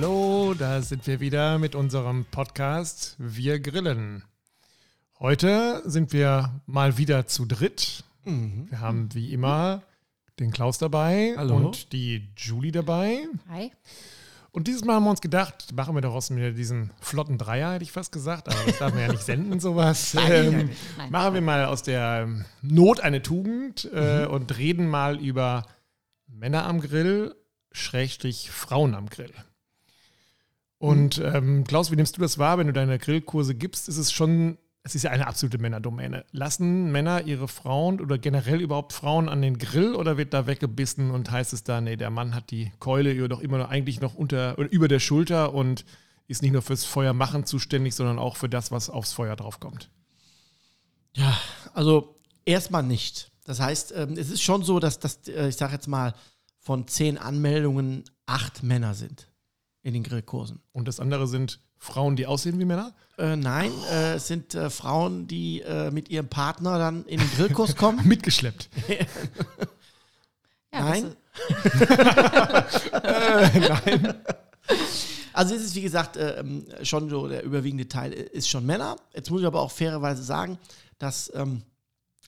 Hallo, da sind wir wieder mit unserem Podcast Wir grillen. Heute sind wir mal wieder zu dritt. Mhm. Wir haben wie immer den Klaus dabei Hallo. und die Julie dabei. Hi. Und dieses Mal haben wir uns gedacht, machen wir daraus wieder diesen flotten Dreier, hätte ich fast gesagt, aber das darf man ja nicht senden, sowas. Ähm, nein. machen wir mal aus der ähm, Not eine Tugend äh, und reden mal über Männer am Grill, Schrägstrich Frauen am Grill. Und ähm, Klaus, wie nimmst du das wahr, wenn du deine Grillkurse gibst? Ist es schon, es ist ja eine absolute Männerdomäne. Lassen Männer ihre Frauen oder generell überhaupt Frauen an den Grill oder wird da weggebissen und heißt es da, nee, der Mann hat die Keule doch immer noch eigentlich noch unter oder über der Schulter und ist nicht nur fürs Feuer machen zuständig, sondern auch für das, was aufs Feuer draufkommt. Ja, also erstmal nicht. Das heißt, ähm, es ist schon so, dass das, äh, ich sage jetzt mal, von zehn Anmeldungen acht Männer sind in den Grillkursen. Und das andere sind Frauen, die aussehen wie Männer? Äh, nein, äh, es sind äh, Frauen, die äh, mit ihrem Partner dann in den Grillkurs kommen. Mitgeschleppt. Ja, Nein. Nein. Also es ist, wie gesagt, äh, ähm, schon so, der überwiegende Teil ist schon Männer. Jetzt muss ich aber auch fairerweise sagen, dass ähm,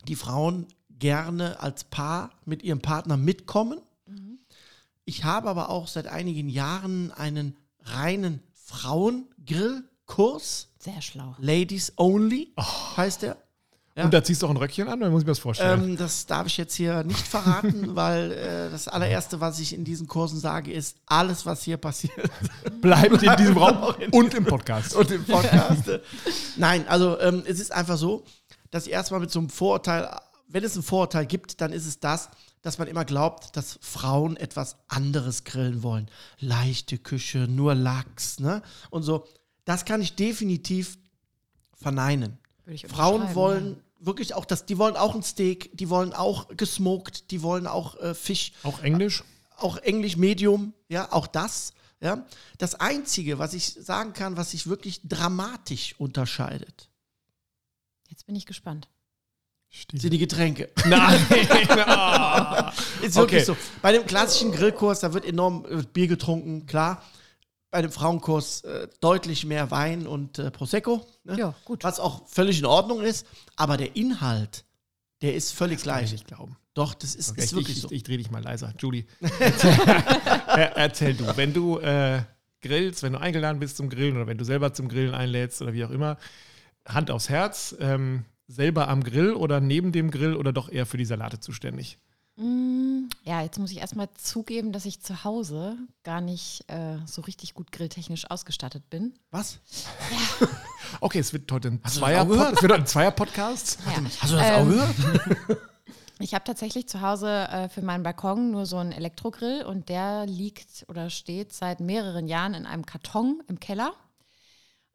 die Frauen gerne als Paar mit ihrem Partner mitkommen. Ich habe aber auch seit einigen Jahren einen reinen Frauengrillkurs. Sehr schlau. Ladies Only heißt der. Ja. Und da ziehst du auch ein Röckchen an, oder muss ich mir das vorstellen? Ähm, das darf ich jetzt hier nicht verraten, weil äh, das allererste, was ich in diesen Kursen sage, ist, alles, was hier passiert Bleibt in diesem Raum in und im Podcast. und im Podcast. Nein, also ähm, es ist einfach so, dass ich erstmal mit so einem Vorurteil, wenn es ein Vorurteil gibt, dann ist es das, dass man immer glaubt, dass Frauen etwas anderes grillen wollen. Leichte Küche, nur Lachs, ne? Und so. Das kann ich definitiv verneinen. Würde ich Frauen wollen wirklich auch das, die wollen auch ein Steak, die wollen auch gesmoked, die wollen auch äh, Fisch, Auch Englisch? auch Englisch Medium, ja, auch das. Ja. Das Einzige, was ich sagen kann, was sich wirklich dramatisch unterscheidet, Ja. Jetzt bin ich gespannt. Sind die Getränke. Nein. Ist wirklich Okay. so. Bei dem klassischen Grillkurs, da wird enorm Bier getrunken, klar. Bei dem Frauenkurs äh, deutlich mehr Wein und äh, Prosecco. Ne? Ja, gut. Was auch völlig in Ordnung ist. Aber der Inhalt, der ist völlig Kann ich gleich. nicht glauben. Doch, das ist, Okay, ist ich wirklich ich, so. ich drehe dich mal leiser. Julie, erzähl, Er- erzähl du. Wenn du äh, grillst, wenn du eingeladen bist zum Grillen oder wenn du selber zum Grillen einlädst oder wie auch immer, Hand aufs Herz, ähm, selber am Grill oder neben dem Grill oder doch eher für die Salate zuständig? Mm, Ja, jetzt muss ich erstmal zugeben, dass ich zu Hause gar nicht äh, so richtig gut grilltechnisch ausgestattet bin. Was? Okay, es wird heute ein das Zweier auch gehört? es wird heute ein Zweier-Podcast. Ja. Hast du das auch Ähm, gehört? Ich habe tatsächlich zu Hause äh, für meinen Balkon nur so einen Elektrogrill und der liegt oder steht seit mehreren Jahren in einem Karton im Keller.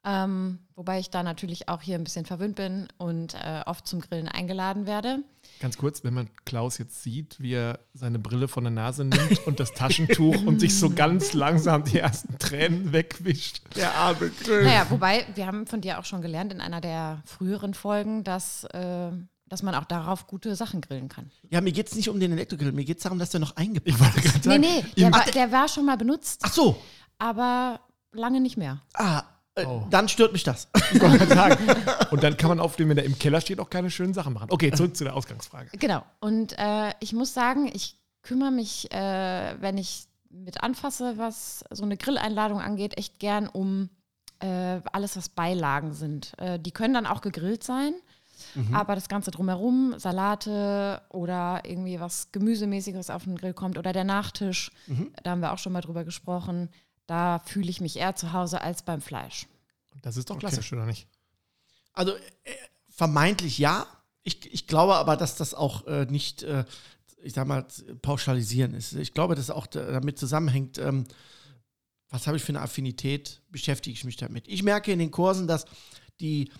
Ähm, wobei ich da natürlich auch hier ein bisschen verwöhnt bin und äh, oft zum Grillen eingeladen werde. Ganz kurz, wenn man Klaus jetzt sieht, wie er seine Brille von der Nase nimmt und das Taschentuch und sich so ganz langsam die ersten Tränen wegwischt. Der arme Grill. Naja, wobei, wir haben von dir auch schon gelernt in einer der früheren Folgen, dass, äh, dass man auch darauf gute Sachen grillen kann. Ja, mir geht es nicht um den Elektrogrill, mir geht es darum, dass der noch eingepackt gerade Nee, nee, der war, der war schon mal benutzt, Ach so. aber lange nicht mehr. Ah, Oh. dann stört mich das. Und dann kann man auf dem, wenn er im Keller steht, auch keine schönen Sachen machen. Okay, zurück zu der Ausgangsfrage. Genau. Und äh, ich muss sagen, ich kümmere mich, äh, wenn ich mit anfasse, was so eine Grilleinladung angeht, echt gern um äh, alles, was Beilagen sind. Äh, die können dann auch gegrillt sein, aber das Ganze drumherum, Salate oder irgendwie was Gemüsemäßiges auf den Grill kommt oder der Nachtisch, da haben wir auch schon mal drüber gesprochen. Da fühle ich mich eher zu Hause als beim Fleisch. Das ist doch klassisch, oder nicht? Also äh, vermeintlich ja. Ich, ich glaube aber, dass das auch äh, nicht, äh, ich sag mal, pauschalisieren ist. Ich glaube, dass auch da- damit zusammenhängt, ähm, was habe ich für eine Affinität, beschäftige ich mich damit. Ich merke in den Kursen, dass die,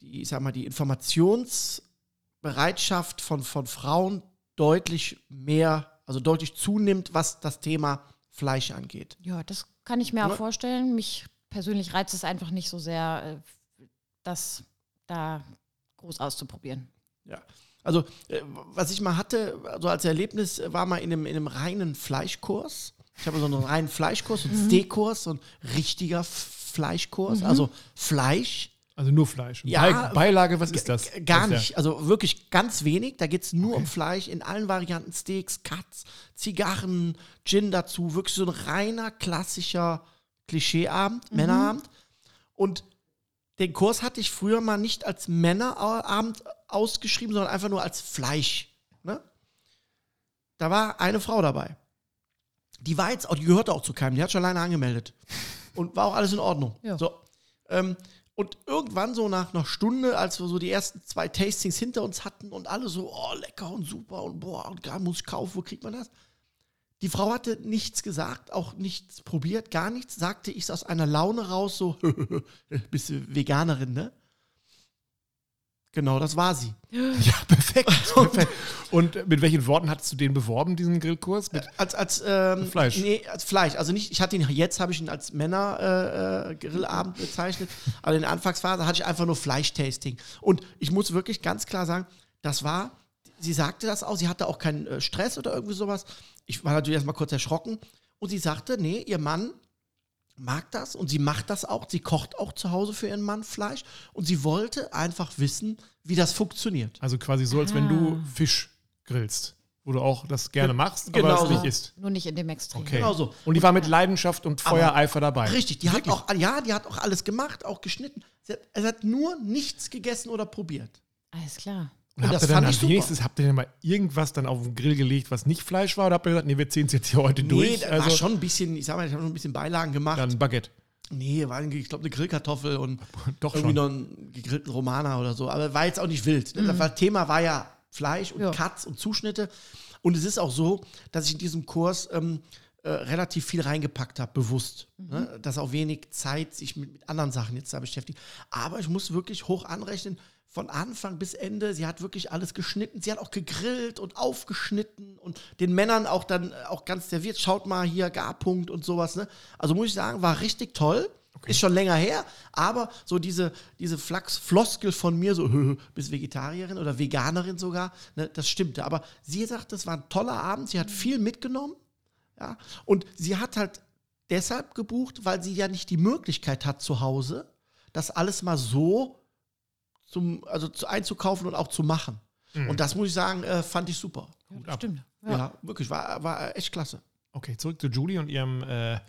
die ich sag mal, die Informationsbereitschaft von, von Frauen deutlich mehr, also deutlich zunimmt, was das Thema Fleisch angeht. Ja, das kann ich mir auch vorstellen. Mich persönlich reizt es einfach nicht so sehr, äh, das da groß auszuprobieren. Ja. Also, äh, was ich mal hatte, also als Erlebnis, äh, war mal in einem, in einem reinen Fleischkurs. Ich habe so einen reinen Fleischkurs, einen Steakkurs, so ein richtiger Fleischkurs, also Fleisch. Also nur Fleisch. Ja, Bei- Beilage, was ist das? Gar ist nicht. Also wirklich ganz wenig. Da geht es nur um Fleisch in allen Varianten: Steaks, Cuts, Zigarren, Gin dazu. Wirklich so ein reiner, klassischer Klischeeabend, Männerabend. Und den Kurs hatte ich früher mal nicht als Männerabend ausgeschrieben, sondern einfach nur als Fleisch. Ne? Da war eine Frau dabei. Die war jetzt, auch, die gehörte auch zu keinem, die hat schon alleine angemeldet. Und war auch alles in Ordnung. Ja. So. Ähm, und irgendwann so nach einer Stunde, als wir so die ersten zwei Tastings hinter uns hatten und alle so, oh, lecker und super und boah, und gar muss ich kaufen, wo kriegt man das? Die Frau hatte nichts gesagt, auch nichts probiert, gar nichts. Sagte ich aus einer Laune raus, so, bist du Veganerin, ne? Genau, das war sie. Ja, perfekt. perfekt. Und mit welchen Worten hattest du den beworben, diesen Grillkurs? Mit, Als, als ähm, Fleisch. Nee, als Fleisch. Also nicht, ich hatte ihn, jetzt habe ich ihn als Männer-Grillabend äh, Grillabend bezeichnet, aber in der Anfangsphase hatte ich einfach nur Fleischtasting. Und ich muss wirklich ganz klar sagen, das war, sie sagte das auch, sie hatte auch keinen äh, Stress oder irgendwie sowas. Ich war natürlich erstmal kurz erschrocken. Und sie sagte, nee, ihr Mann mag das und sie macht das auch. Sie kocht auch zu Hause für ihren Mann Fleisch. Und sie wollte einfach wissen, wie das funktioniert. also quasi so, als wenn du Fisch grillst, wo du auch das gerne machst, Genau aber es so. nicht isst. Nur nicht in dem Extrem. Okay. Genau so. Und die war mit Leidenschaft und Feuereifer dabei. Richtig, die hat Wirklich? auch, ja, die hat auch alles gemacht, auch geschnitten. Sie hat, sie hat nur nichts gegessen oder probiert. Alles klar. Und Und habt das ihr dann fand ich super. wenigstens, habt ihr denn mal irgendwas dann auf den Grill gelegt, was nicht Fleisch war? Oder habt ihr gesagt, nee, wir ziehen es jetzt hier heute Nee, durch? da Also war schon ein bisschen, ich sag mal, ich habe schon ein bisschen Beilagen gemacht. dann Baguette. Nee, war, ich glaube, eine Grillkartoffel und Doch irgendwie schon. noch einen gegrillten Romaner oder so. Aber war jetzt auch nicht wild. Ne? Das Thema war ja Fleisch und Ja. Cuts und Zuschnitte. Und es ist auch so, dass ich in diesem Kurs ähm, äh, relativ viel reingepackt habe, bewusst. Ne? Dass auch wenig Zeit sich mit, mit anderen Sachen jetzt da beschäftigt. Aber ich muss wirklich hoch anrechnen, von Anfang bis Ende, sie hat wirklich alles geschnitten. Sie hat auch gegrillt und aufgeschnitten und den Männern auch dann äh, auch ganz serviert. Schaut mal hier, Garpunkt und sowas. Ne? Also muss ich sagen, war richtig toll. Ist schon länger her, aber so diese, diese Flachs-Floskel von mir, so, bist Vegetarierin oder Veganerin sogar, ne, das stimmte. Aber sie sagt, das war ein toller Abend, sie hat viel mitgenommen, ja, und sie hat halt deshalb gebucht, weil sie ja nicht die Möglichkeit hat zu Hause, das alles mal so zum, also zu, einzukaufen und auch zu machen. Und das muss ich sagen, äh, fand ich super. Gut. Stimmt. Ja, Ja. wirklich, war, war echt klasse. Okay, zurück zu Julie und ihrem, äh,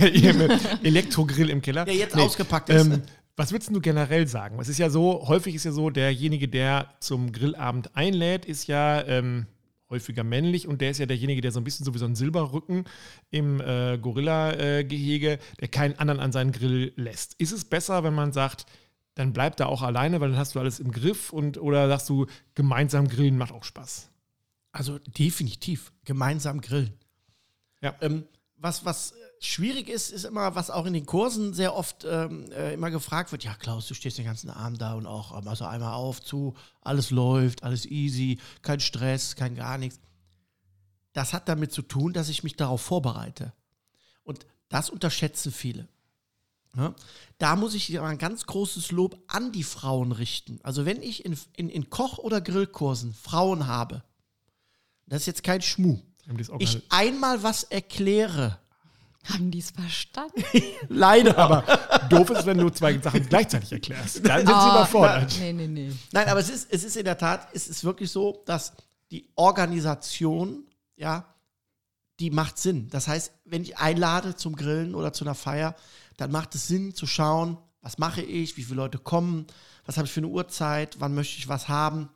ihrem Elektrogrill im Keller. Der jetzt ausgepackt ist. Ähm, was würdest du generell sagen? Es ist ja so, häufig ist ja so, derjenige, der zum Grillabend einlädt, ist ja ähm, häufiger männlich und der ist ja derjenige, der so ein bisschen so wie so ein Silberrücken im äh, Gorilla-Gehege, der keinen anderen an seinen Grill lässt. Ist es besser, wenn man sagt, dann bleib da auch alleine, weil dann hast du alles im Griff und oder sagst du, gemeinsam grillen macht auch Spaß? Also definitiv gemeinsam grillen. Ja. Ähm, was, was schwierig ist, ist immer, was auch in den Kursen sehr oft ähm, äh, immer gefragt wird, ja Klaus, du stehst den ganzen Abend da und auch ähm, also einmal auf, zu, alles läuft, alles easy, kein Stress, kein gar nichts. Das hat damit zu tun, dass ich mich darauf vorbereite. Und das unterschätzen viele. Ja? Da muss ich mal ein ganz großes Lob an die Frauen richten. Also wenn ich in, in, in Koch- oder Grillkursen Frauen habe, das ist jetzt kein Schmuh, ich einmal was erkläre, Haben die es verstanden? leider, aber doof ist, wenn du zwei Sachen gleichzeitig erklärst. Dann sind sie Ah, überfordert. Nee, nee, nee. Nein, aber es ist, es ist in der Tat, es ist wirklich so, dass die Organisation, ja, die macht Sinn. Das heißt, wenn ich einlade zum Grillen oder zu einer Feier, dann macht es Sinn zu schauen, was mache ich, wie viele Leute kommen, was habe ich für eine Uhrzeit, wann möchte ich was haben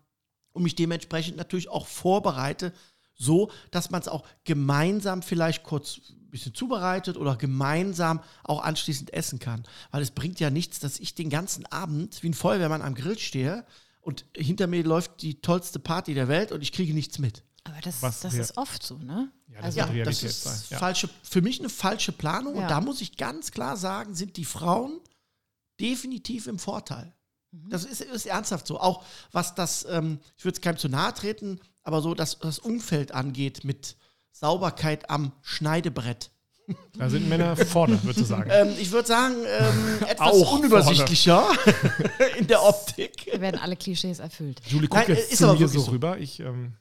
und mich dementsprechend natürlich auch vorbereite, so dass man es auch gemeinsam vielleicht kurz ein bisschen zubereitet oder gemeinsam auch anschließend essen kann. Weil es bringt ja nichts, dass ich den ganzen Abend wie ein Feuerwehrmann am Grill stehe und hinter mir läuft die tollste Party der Welt und ich kriege nichts mit. Aber das, Was das wir- ist oft so, ne? Ja, das also, Ja, Realität das ist ja. falsche, für mich eine falsche Planung und da muss ich ganz klar sagen, sind die Frauen definitiv im Vorteil. Mhm. Das ist, ist ernsthaft so. Auch was das, ähm, ich würde es keinem zu nahe treten, aber so dass das Umfeld angeht mit Sauberkeit am Schneidebrett. Da sind Männer vorne, würdest du sagen. Ähm, ich würde sagen, ähm, etwas Auch unübersichtlicher in der Optik. da werden alle Klischees erfüllt. Julie guckt Nein, jetzt ist zu aber mir so so. rüber. Ich, ähm,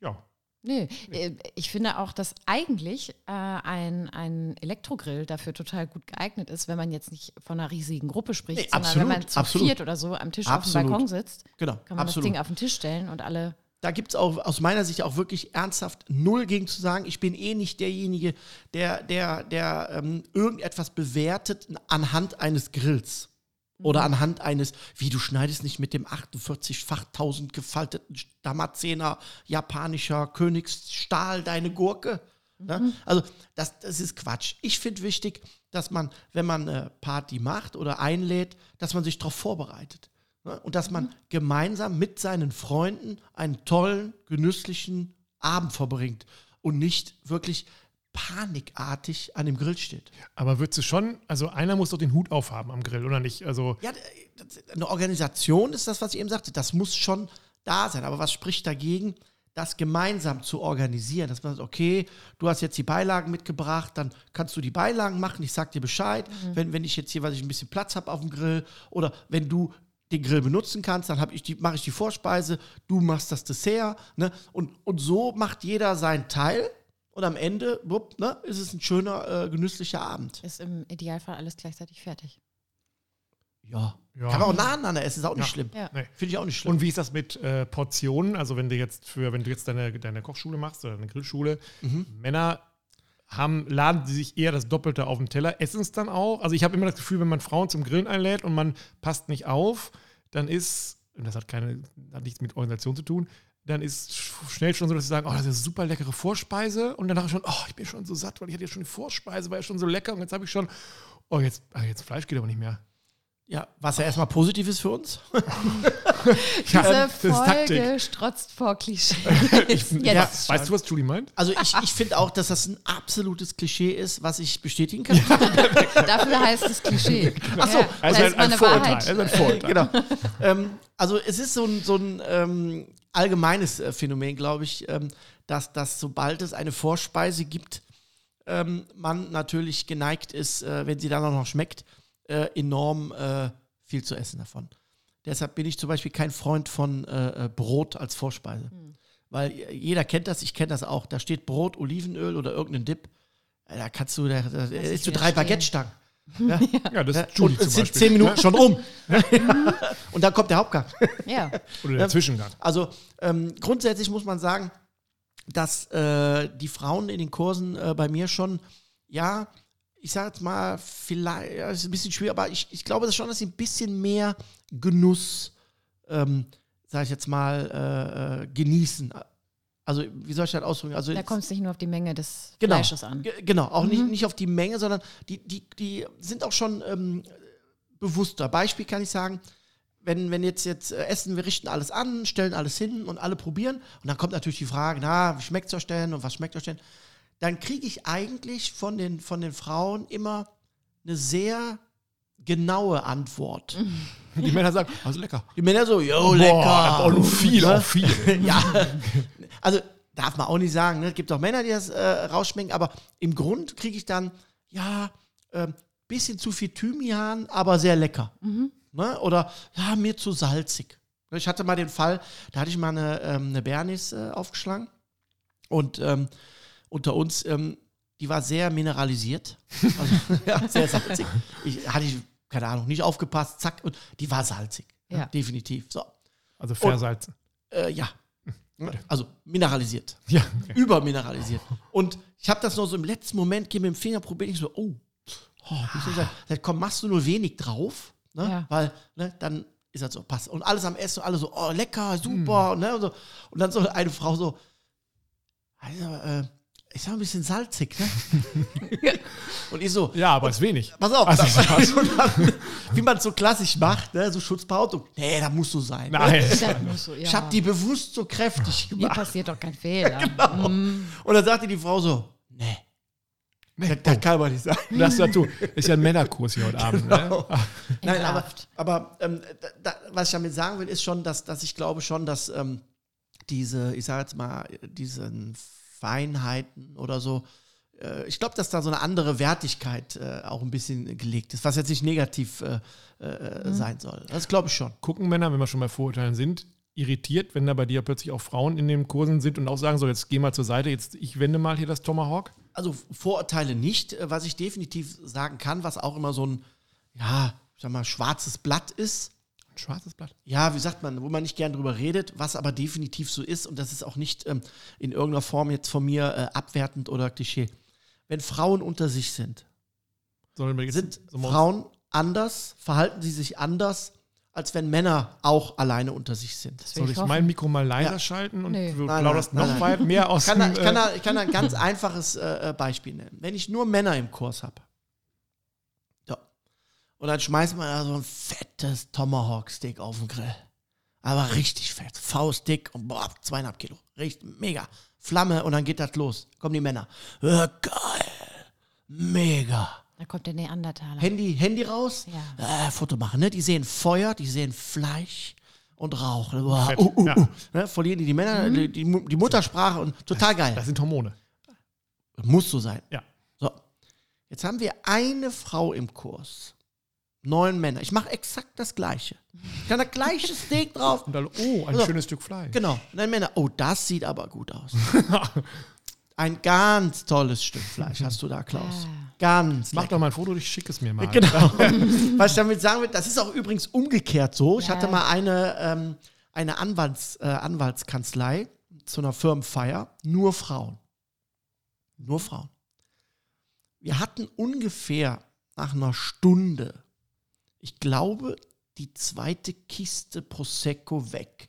ja. Nee, äh, ich finde auch, dass eigentlich äh, ein, ein Elektrogrill dafür total gut geeignet ist, wenn man jetzt nicht von einer riesigen Gruppe spricht, Nee, sondern absolut, wenn man zu absolut. viert oder so am Tisch Absolut. auf dem Balkon sitzt, Genau, kann man das Ding auf den Tisch stellen und alle. da gibt es auch aus meiner Sicht auch wirklich ernsthaft null gegen zu sagen, ich bin eh nicht derjenige, der, der, der ähm, irgendetwas bewertet anhand eines Grills. Oder anhand eines, wie du schneidest nicht mit dem 48-fach 1000 gefalteten Damaszener japanischer Königsstahl deine Gurke. Ne? Also das, das ist Quatsch. Ich finde wichtig, dass man, wenn man eine Party macht oder einlädt, dass man sich darauf vorbereitet. Ne? Und dass man gemeinsam mit seinen Freunden einen tollen, genüsslichen Abend verbringt und nicht wirklich panikartig an dem Grill steht. Aber würdest du schon, also einer muss doch den Hut aufhaben am Grill, oder nicht? Also, Ja, eine Organisation ist das, was ich eben sagte. Das muss schon da sein. Aber was spricht dagegen, das gemeinsam zu organisieren? Dass man sagt, okay, du hast jetzt die Beilagen mitgebracht, dann kannst du die Beilagen machen. Ich sag dir Bescheid, wenn, wenn ich jetzt hier, was ich ein bisschen Platz habe auf dem Grill oder wenn du den Grill benutzen kannst, dann ich die, mache ich die Vorspeise, du machst das Dessert. Ne? Und, und so macht jeder seinen Teil. Und am Ende wupp, ne, ist es ein schöner, äh, genüsslicher Abend. Ist im Idealfall alles gleichzeitig fertig. Ja. Ja. Kann man auch nacheinander essen, ist auch nicht Ja. schlimm. Ja. nee. Finde ich auch nicht schlimm. Und wie ist das mit äh, Portionen? Also wenn du jetzt für, wenn du jetzt deine, deine Kochschule machst oder eine Grillschule, Mhm. Männer haben, laden sie sich eher das Doppelte auf den Teller, essen es dann auch. Also ich habe immer das Gefühl, wenn man Frauen zum Grillen einlädt und man passt nicht auf, dann ist, und das hat keine, hat nichts mit Organisation zu tun, dann ist sch- schnell schon so, dass sie sagen, oh, das ist eine super leckere Vorspeise und danach schon, oh, ich bin schon so satt, weil ich hatte ja schon die Vorspeise, war ja schon so lecker und jetzt habe ich schon, oh, jetzt, ah, jetzt Fleisch geht aber nicht mehr. Ja, was ja erstmal positiv ist für uns. Ja, Diese Taktik. Folge strotzt vor Klischee. Ich, ja, weißt du, was Julie meint? Also ich, ich finde auch, dass das ein absolutes Klischee ist, was ich bestätigen kann. Dafür heißt es Klischee. Ach so, ja, Also ein, ist ein Vorurteil. Wahrheit. Also ein Vorurteil. genau. ähm, also es ist so ein, so ein ähm, allgemeines äh, Phänomen, glaube ich, ähm, dass, dass sobald es eine Vorspeise gibt, ähm, man natürlich geneigt ist, äh, wenn sie dann auch noch schmeckt, äh, enorm viel zu essen davon. Deshalb bin ich zum Beispiel kein Freund von Brot als Vorspeise. Weil jeder kennt das, ich kenne das auch. Da steht Brot, Olivenöl oder irgendein Dip. Da kannst du, da, da isst du drei. Baguette-Stangen. Ja? Ja, das ist Julie und zum es sind Beispiel. zehn Minuten schon um. und dann kommt der Hauptgang. Ja. Oder der Zwischengang. Also ähm, grundsätzlich muss man sagen, dass äh, die Frauen in den Kursen äh, bei mir schon, ja, ich sage jetzt mal, vielleicht, ja, ist ein bisschen schwierig, aber ich, ich glaube schon, dass sie ein bisschen mehr Genuss, ähm, sage ich jetzt mal, äh, äh, genießen. Also, wie soll ich das ausdrücken? Also, Da kommt es nicht nur auf die Menge des Genau. Fleisches an. Ge- Genau, auch nicht, nicht auf die Menge, sondern die, die, die sind auch schon ähm, bewusster. Beispiel kann ich sagen, wenn, wenn jetzt, jetzt äh, essen, wir richten alles an, stellen alles hin und alle probieren und dann kommt natürlich die Frage, na, wie schmeckt es euch denn und was schmeckt euch denn? Dann kriege ich eigentlich von den, von den Frauen immer eine sehr genaue Antwort. Die Männer sagen, also lecker. Die Männer so, yo, Boah, lecker. auch viel, Ne? auch viel. ja, also darf man auch nicht sagen. Ne? Es gibt auch Männer, die das äh, rausschmecken, aber im Grund kriege ich dann, ja, ähm, bisschen zu viel Thymian, aber sehr lecker. Ne? Oder, ja, mir zu salzig. Ich hatte mal den Fall, da hatte ich mal eine, ähm, eine Bernis äh, aufgeschlagen und ähm, unter uns, ähm, die war sehr mineralisiert, also ja, sehr salzig. Ich hatte ich, keine Ahnung, nicht aufgepasst, zack, und die war salzig. ne? Ja. Definitiv. So. Also versalzen. Äh, ja. Also mineralisiert. Ja, okay. Übermineralisiert. Und ich habe das nur so im letzten Moment, gehe mit dem Finger probieren, ich so, oh, oh sagen? Sag, komm, machst du nur wenig drauf, ne? Ja. weil ne, dann ist das so, passt. Und alles am Essen, alle so, oh, lecker, super. Ne? Und, so. und dann so eine Frau so, also, äh, ist ja ein bisschen salzig, ne? und ich so, ja, aber ist wenig. pass auf, Also, dann, wie man es so klassisch macht, ne? so Schutzbehauptung, nee, da muss so sein. Ne? Nein. Muss so, ja. Ich habe die bewusst so kräftig Hier gemacht. passiert doch kein Fehler. Genau. Mm. Und dann sagte die Frau so, nee, Nee, das, das oh, kann aber nicht sein. das dazu. Ist ja ein Männerkurs hier heute Abend. Ne? Genau. Nein, aber, aber ähm, da, was ich damit sagen will, ist schon, dass, dass ich glaube schon, dass ähm, diese, ich sage jetzt mal, diesen Feinheiten oder so, äh, ich glaube, dass da so eine andere Wertigkeit äh, auch ein bisschen gelegt ist, was jetzt nicht negativ äh, äh, sein soll. Das glaube ich schon. Gucken Männer, wenn wir schon bei Vorurteilen sind, irritiert, wenn da bei dir plötzlich auch Frauen in den Kursen sind und auch sagen, so jetzt geh mal zur Seite, jetzt ich wende mal hier das Tomahawk? Also Vorurteile nicht. Was ich definitiv sagen kann, was auch immer so ein, ja, ich sag mal, schwarzes Blatt ist. Ein schwarzes Blatt. Ja, wie sagt man, wo man nicht gern drüber redet, was aber definitiv so ist und das ist auch nicht ähm, in irgendeiner Form jetzt von mir äh, abwertend oder Klischee. Wenn Frauen unter sich sind, Sollen wir jetzt sind Frauen anders, verhalten sie sich anders, als wenn Männer auch alleine unter sich sind. Soll ich hoffen. mein Mikro mal leiser Ja. schalten und Nee. du Nein, plauderst nein, noch nein, mehr aus Ich kann, da, dem, ich, kann äh, da, ich kann da ein ganz einfaches äh, äh, Beispiel nennen. Wenn ich nur Männer im Kurs habe, und dann schmeißt man da so ein fettes Tomahawk-Steak auf den Grill. Aber richtig fett, faustdick und boah, zweieinhalb Kilo. Richtig, mega. Flamme und dann geht das los. Kommen die Männer. Ja, geil. Mega. Da kommt der Neandertaler. Handy, Handy raus, Ja. äh, Foto machen. Ne? Die sehen Feuer, die sehen Fleisch und Rauch. Boah, Fett, uh, uh, ja. uh. Ne? Verlieren die die Männer, die, die, die Muttersprache und total geil. das sind Hormone. Muss so sein. Ja. So. Jetzt haben wir eine Frau im Kurs. Neun Männer. Ich mache exakt das Gleiche. Ich kann das gleiche Steak drauf. Und dann, oh, ein So. schönes Stück Fleisch. Genau. Neun Männer. Oh, das sieht aber gut aus. Ein ganz tolles Stück Fleisch hast du da, Klaus. Ganz Mach lecker. doch mal ein Foto, ich schicke es mir mal. Genau. Was ich damit sagen will, das ist auch übrigens umgekehrt so. Ich hatte mal eine, ähm, eine Anwalts, äh, Anwaltskanzlei zu einer Firmenfeier, nur Frauen. Nur Frauen. Wir hatten ungefähr nach einer Stunde, ich glaube, die zweite Kiste Prosecco weg.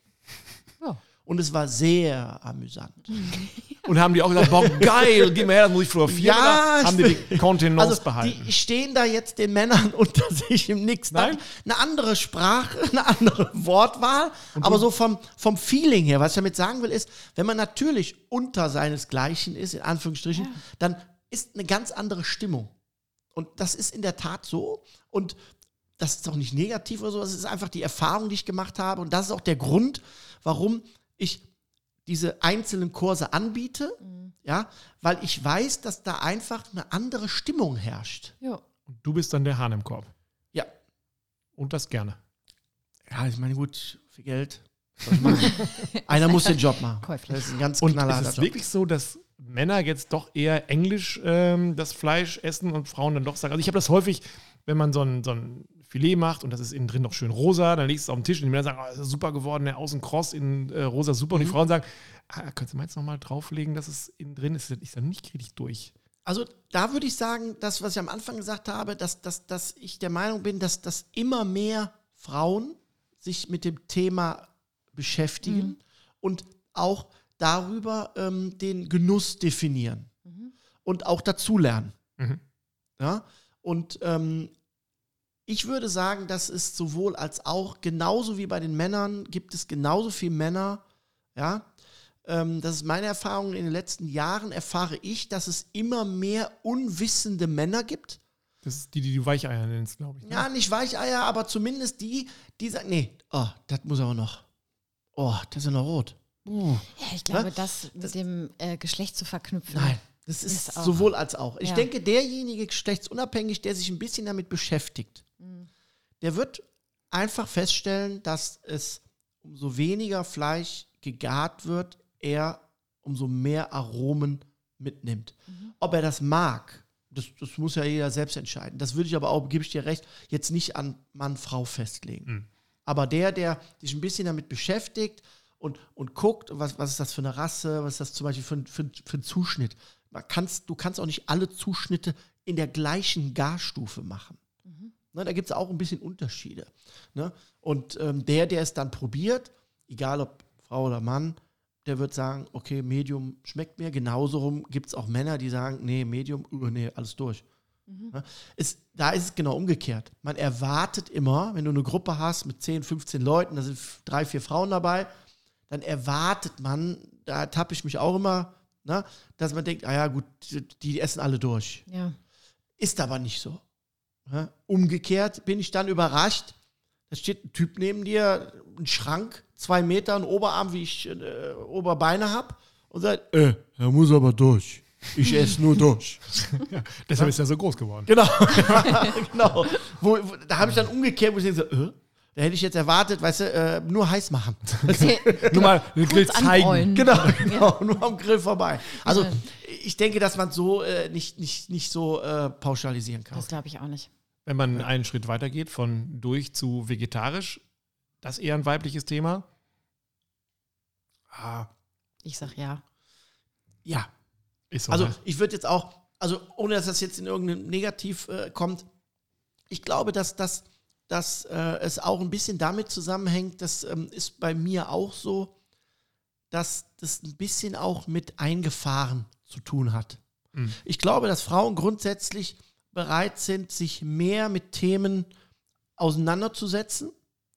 Ja. Und es war sehr amüsant. Und haben die auch gesagt, boah, geil, gib mir her, das muss ich fotografieren. Ja, haben die die Kontenance Also behalten? die stehen da jetzt den Männern unter sich im Nix. Nein? Eine andere Sprache, eine andere Wortwahl, aber so vom, vom Feeling her, was ich damit sagen will, ist, wenn man natürlich unter seinesgleichen ist, in Anführungsstrichen, dann ist eine ganz andere Stimmung. Und das ist in der Tat so. Und das ist auch nicht negativ oder so, es ist einfach die Erfahrung, die ich gemacht habe. Und das ist auch der Grund, warum ich diese einzelnen Kurse anbiete, ja, weil ich weiß, dass da einfach eine andere Stimmung herrscht. Jo. Und du bist dann der Hahn im Korb. Ja. Und das gerne. Ja, ich meine, gut, für Geld. Einer muss den Job machen. Käuflich. Das ist ein ganz Und ist es Job. wirklich so, dass Männer jetzt doch eher Englisch ähm, das Fleisch essen und Frauen dann doch sagen. Also ich habe das häufig, wenn man so ein, so ein Filet macht und das ist innen drin noch schön rosa, dann legst du es auf den Tisch und die Männer sagen, oh, das ist super geworden, der Außen kross, innen äh, rosa super. Und die Frauen sagen, ah, könntest du meins nochmal drauflegen, dass es innen drin ist? Ich dann nicht richtig durch. Also da würde ich sagen, das, was ich am Anfang gesagt habe, dass, dass, dass ich der Meinung bin, dass, dass immer mehr Frauen sich mit dem Thema beschäftigen und auch darüber ähm, den Genuss definieren und auch dazulernen. Mhm. Ja? Und ähm, ich würde sagen, dass es sowohl als auch, genauso wie bei den Männern, gibt es genauso viele Männer, ja. Ähm, das ist meine Erfahrung. In den letzten Jahren erfahre ich, dass es immer mehr unwissende Männer gibt. Das ist die, die du Weicheier nennst, glaube ich. ne? Ja, nicht Weicheier, aber zumindest die, die sagen, nee, oh, das muss aber noch. Oh, das ist ja noch rot. Uh, Ja, ich glaube, das mit dem äh, Geschlecht zu verknüpfen. nein, das ist, Ist sowohl als auch. Ich Ja. denke, derjenige geschlechtsunabhängig, der sich ein bisschen damit beschäftigt, der wird einfach feststellen, dass es umso weniger Fleisch gegart wird, er umso mehr Aromen mitnimmt. Ob er das mag, das, das muss ja jeder selbst entscheiden. Das würde ich aber auch, gebe ich dir recht, jetzt nicht an Mann, Frau festlegen. Aber der, der sich ein bisschen damit beschäftigt und, und guckt, was, was ist das für eine Rasse, was ist das zum Beispiel für, ein- für, für ein Zuschnitt. Man kannst, du kannst auch nicht alle Zuschnitte in der gleichen Garstufe machen. Ne, da gibt es auch ein bisschen Unterschiede. Ne? Und ähm, der, der es dann probiert, egal ob Frau oder Mann, der wird sagen, okay, Medium schmeckt mir. Genauso rum gibt es auch Männer, die sagen, nee, Medium, uh, nee, alles durch. Ne? Ist, da ist es genau umgekehrt. Man erwartet immer, wenn du eine Gruppe hast mit 10, 15 Leuten, da sind drei, vier Frauen dabei, dann erwartet man, da tappe ich mich auch immer, ne, dass man denkt, ah ja, gut, die, die essen alle durch. Ja. Ist aber nicht so. Ja? Umgekehrt bin ich dann überrascht. Da steht ein Typ neben dir, ein Schrank, zwei Meter, ein Oberarm, wie ich äh, Oberbeine habe, und sagt, äh, er muss aber durch. Ich esse nur durch. Ja, deshalb ist er so groß geworden. Genau. genau. Wo, wo, da habe ich dann umgekehrt, wo ich denke, so, äh? Da hätte ich jetzt erwartet, weißt du, äh, nur heiß machen. Nur mal den Grill zeigen. Genau, genau, nur am Grill vorbei. Also Ja. ich denke, dass man so äh, nicht, nicht, nicht so äh, pauschalisieren kann. Das glaube ich auch nicht. Wenn man einen Schritt weiter geht, von durch zu vegetarisch, das eher ein weibliches Thema. Ah, Ich sag ja. Ja, ist so. also ne? ich würde jetzt auch, also ohne dass das jetzt in irgendein Negativ äh, kommt, ich glaube, dass, dass, dass äh, es auch ein bisschen damit zusammenhängt, das ähm, ist bei mir auch so, dass das ein bisschen auch mit Eingefahren zu tun hat. Mhm. Ich glaube, dass Frauen grundsätzlich bereit sind, sich mehr mit Themen auseinanderzusetzen.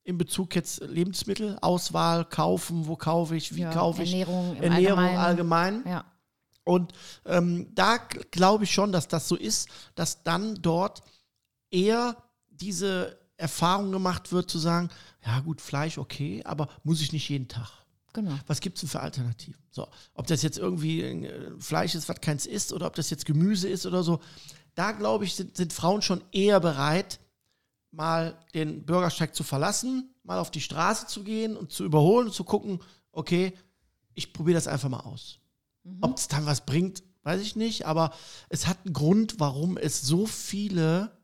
In Bezug jetzt Lebensmittel, Auswahl, kaufen, wo kaufe ich, wie ja, kaufe ich, Ernährung Ernährung Allgemeinen. allgemein. Ja. Und ähm, da glaube ich schon, dass das so ist, dass dann dort eher diese Erfahrung gemacht wird, zu sagen, ja gut, Fleisch okay, aber muss ich nicht jeden Tag. Genau. Was gibt es denn für Alternativen? So, ob das jetzt irgendwie äh, Fleisch ist, was keins ist, oder ob das jetzt Gemüse ist oder so, da glaube ich, sind, sind Frauen schon eher bereit, mal den Bürgersteig zu verlassen, mal auf die Straße zu gehen und zu überholen und zu gucken, okay, ich probiere das einfach mal aus. Ob es dann was bringt, weiß ich nicht, aber es hat einen Grund, warum es so viele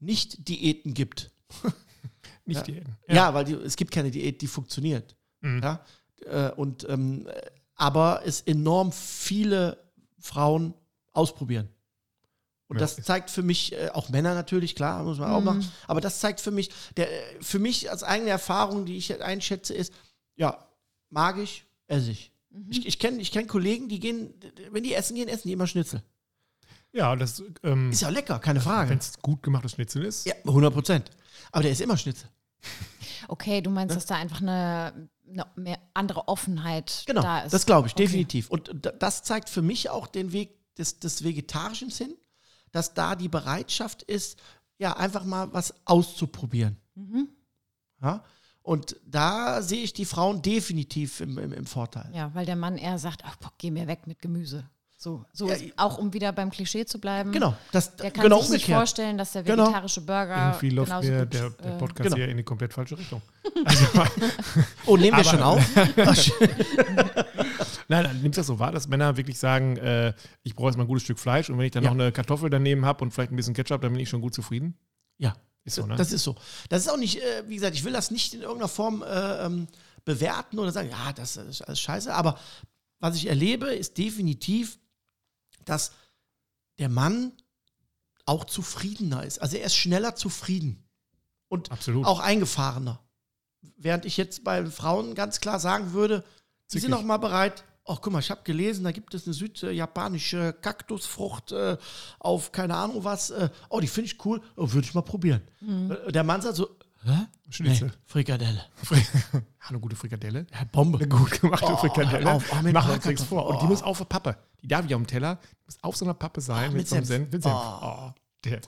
Nicht-Diäten gibt. nicht ja. Ja, weil die, es gibt keine Diät, die funktioniert. Mhm. Ja? Äh, und, ähm, äh, aber es enorm viele Frauen ausprobieren. Und Ja, das zeigt für mich, äh, auch Männer natürlich, klar, muss man auch machen, aber das zeigt für mich, der, äh, für mich als eigene Erfahrung, die ich einschätze, ist, ja, mag ich, esse ich. Ich, ich kenne ich kenn Kollegen, die gehen, wenn die essen gehen, essen die immer Schnitzel. Ja, das, ähm, Ist ja lecker, keine Frage. wenn es gut gemachtes Schnitzel ist. Ja, 100 Prozent. Aber der ist immer Schnitzel. Okay, du meinst, dass da einfach eine, eine mehr andere Offenheit Genau, da ist. das glaube ich, Okay. definitiv. Und d- das zeigt für mich auch den Weg des, des Vegetarischen hin, dass da die Bereitschaft ist, ja, einfach mal was auszuprobieren. Mhm. Ja? Und da sehe ich die Frauen definitiv im, im, im Vorteil. Ja, weil der Mann eher sagt, ach, boah, geh mir weg mit Gemüse. So, so Ja, ist, auch um wieder beim Klischee zu bleiben. Genau, das, Der kann genau sich nicht umgekehrt. vorstellen, dass der Genau. vegetarische Burger Irgendwie läuft genauso mir gut, der, der äh, Podcast genau. hier in die komplett falsche Richtung. Also, Oh, nehmen wir Aber- schon auf? Nein, nein, nimmst du das so wahr, dass Männer wirklich sagen, äh, ich brauche jetzt mal ein gutes Stück Fleisch und wenn ich dann Ja. noch eine Kartoffel daneben habe und vielleicht ein bisschen Ketchup, dann bin ich schon gut zufrieden? ja, Ist so, ne? das ist so. Das ist auch nicht, äh, wie gesagt, ich will das nicht in irgendeiner Form äh, ähm, bewerten oder sagen, ja, das ist alles scheiße. Aber was ich erlebe, ist definitiv, dass der Mann auch zufriedener ist. Also er ist schneller zufrieden und Absolut. auch eingefahrener. Während ich jetzt bei Frauen ganz klar sagen würde, sie sind auch mal bereit, ach guck mal, ich habe gelesen, da gibt es eine südjapanische Kaktusfrucht äh, auf keine Ahnung was. Äh, oh, die finde ich cool, oh, würde ich mal probieren. Äh, Der Mann sagt so, hä? Schnitzel. Nee, Frikadelle. eine gute Frikadelle. Ja, Bombe. Eine gut gemachte Oh, Frikadelle. auf, oh, Machen wir uns nichts vor. Bratkartoffeln. Und die Oh. muss auf der Pappe. Die darf auf dem Teller. Die muss auf so einer Pappe sein. Oh, mit, mit so einem Senf. Mit Senf. Oh. Oh, der.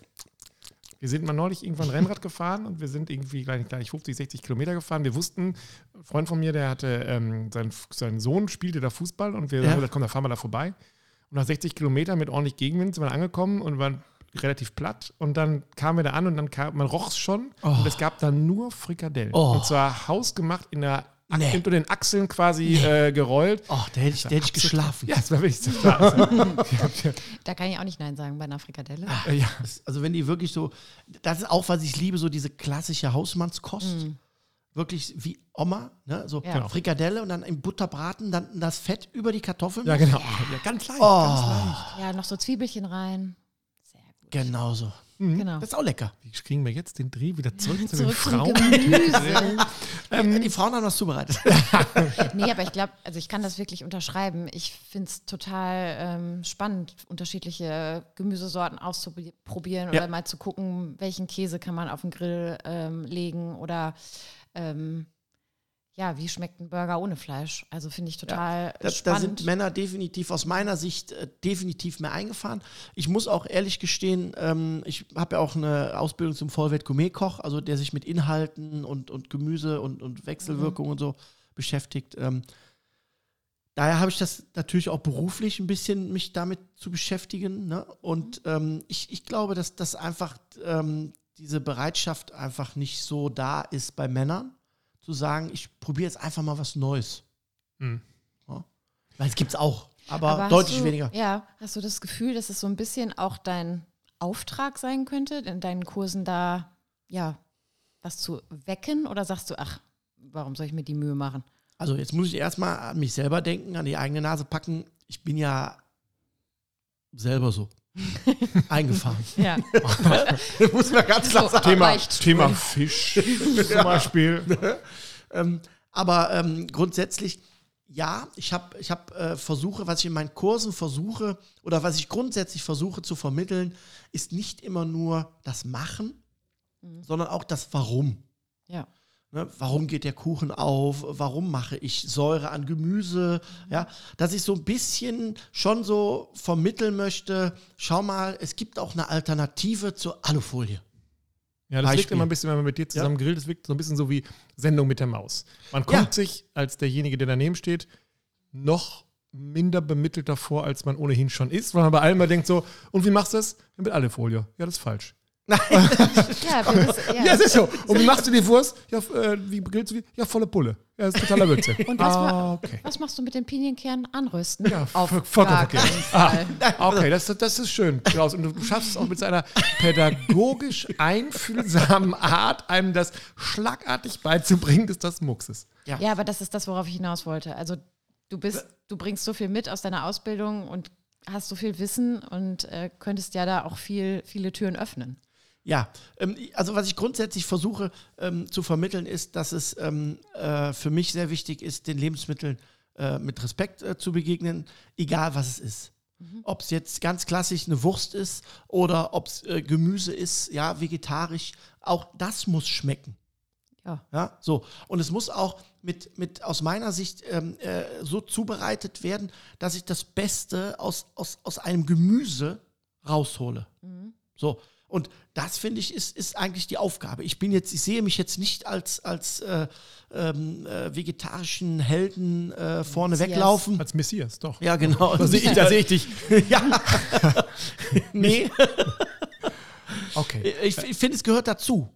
Wir sind mal neulich irgendwann Rennrad gefahren und wir sind irgendwie gleich, gleich 50, 60 Kilometer gefahren. Wir wussten, ein Freund von mir, der hatte, ähm, sein, sein Sohn spielte da Fußball und wir Ja. haben gesagt, komm, da fahren wir da vorbei. Und nach 60 Kilometern mit ordentlich Gegenwind sind wir angekommen und waren relativ platt. Und dann kamen wir da an und dann kam, man roch es schon und es gab dann nur Frikadellen. Oh. Und zwar hausgemacht in der Nee. unter den Achseln quasi äh, gerollt. Oh, da hätte ich, da hätte ich geschlafen. Ja, das war wirklich ja, Da kann ich auch nicht Nein sagen bei einer Frikadelle. äh, ja. Das- Also wenn die wirklich so, das ist auch, was ich liebe, so diese klassische Hausmannskost. Wirklich wie Oma, ne? so Ja. Genau. Frikadelle und dann im Butterbraten, dann das Fett über die Kartoffeln. ja, genau. Ja, ganz leicht, Oh. ganz leicht. Ja, noch so Zwiebelchen rein. Sehr gut. Genauso. Genau. Das ist auch lecker. Wie kriegen wir jetzt den Dreh wieder zurück zu den Zurück Frauen? Gemüse. Ähm, die Frauen haben was zubereitet. nee, aber ich glaube, also ich kann das wirklich unterschreiben. Ich finde es total ähm, spannend, unterschiedliche Gemüsesorten auszuprobieren Ja. oder mal zu gucken, welchen Käse kann man auf den Grill ähm, legen oder ähm, ja, wie schmeckt ein Burger ohne Fleisch? Also finde ich total Da, da spannend. sind Männer definitiv aus meiner Sicht äh, definitiv mehr eingefahren. Ich muss auch ehrlich gestehen, ähm, ich habe ja auch eine Ausbildung zum Vollwert-Gourmet-Koch, also der sich mit Inhalten und, und Gemüse und, und Wechselwirkung und so beschäftigt. Ähm, daher habe ich das natürlich auch beruflich ein bisschen mich damit zu beschäftigen. Ne? Und ähm, ich, ich glaube, dass das einfach ähm, diese Bereitschaft einfach nicht so da ist bei Männern, zu sagen, ich probiere jetzt einfach mal was Neues. Hm. Ja. Weil es gibt es auch, aber, Aber deutlich du, weniger. Ja, hast du das Gefühl, dass es so ein bisschen auch dein Auftrag sein könnte, in deinen Kursen da, ja, was zu wecken? Oder sagst du, ach, warum soll ich mir die Mühe machen? Also jetzt muss ich erstmal an mich selber denken, an die eigene Nase packen. Ich bin ja selber so eingefahren. Ja. Das muss man ganz klar So, sagen. Thema, Thema Fisch zum Beispiel. Ähm, aber ähm, grundsätzlich, ja, ich habe ich hab, äh, Versuche, was ich in meinen Kursen versuche oder was ich grundsätzlich versuche zu vermitteln, ist nicht immer nur das Machen, sondern auch das Warum. ja. Ne, warum geht der Kuchen auf? Warum mache ich Säure an Gemüse? Ja, dass ich so ein bisschen schon so vermitteln möchte, schau mal, es gibt auch eine Alternative zur Alufolie. Ja, das wirkt Beispiel. immer ein bisschen, wenn man mit dir zusammen grillt, das wirkt so ein bisschen so wie Sendung mit der Maus. Man Ja. kommt sich als derjenige, der daneben steht, noch minder bemittelt davor, als man ohnehin schon ist, weil man bei allem mal denkt so, und wie machst du das? Ja, mit alle Folie. Ja, das ist falsch. Ja, wir wissen, ja. Ja, es ist so. Und wie machst du die Wurst? Ja, äh, wie grillst du die? Ja, volle Pulle. Ja, das ist totaler Blödsinn. Und was, ah, okay. was machst du mit den Pinienkernen? Anrösten? Ja, Auf voll- vollkommen keinen Fall. Okay, das, das ist schön, Klaus. Und du schaffst es auch mit seiner pädagogisch einfühlsamen Art, einem das schlagartig beizubringen, dass das Mucks ist. Ja, aber das ist das, worauf ich hinaus wollte. Also du bist, du bringst so viel mit aus deiner Ausbildung und hast so viel Wissen und äh, könntest ja da auch viel, viele Türen öffnen. Ja, ähm, also was ich grundsätzlich versuche ähm, zu vermitteln, ist, dass es ähm, äh, für mich sehr wichtig ist, den Lebensmitteln äh, mit Respekt äh, zu begegnen, egal was es ist. Ob es jetzt ganz klassisch eine Wurst ist oder ob es äh, Gemüse ist, ja, vegetarisch, auch das muss schmecken. Ja. Ja, so. Und es muss auch mit, mit aus meiner Sicht ähm, äh, so zubereitet werden, dass ich das Beste aus, aus, aus einem Gemüse raushole. So. Und das finde ich ist, ist eigentlich die Aufgabe. Ich bin jetzt, ich sehe mich jetzt nicht als, als äh, ähm, äh, vegetarischen Helden äh, vorne Messias. weglaufen. Als Messias, doch. Ja, genau. Da sehe ich, da sehe ich dich. ja. nee, Okay. ich, ich finde, es gehört dazu.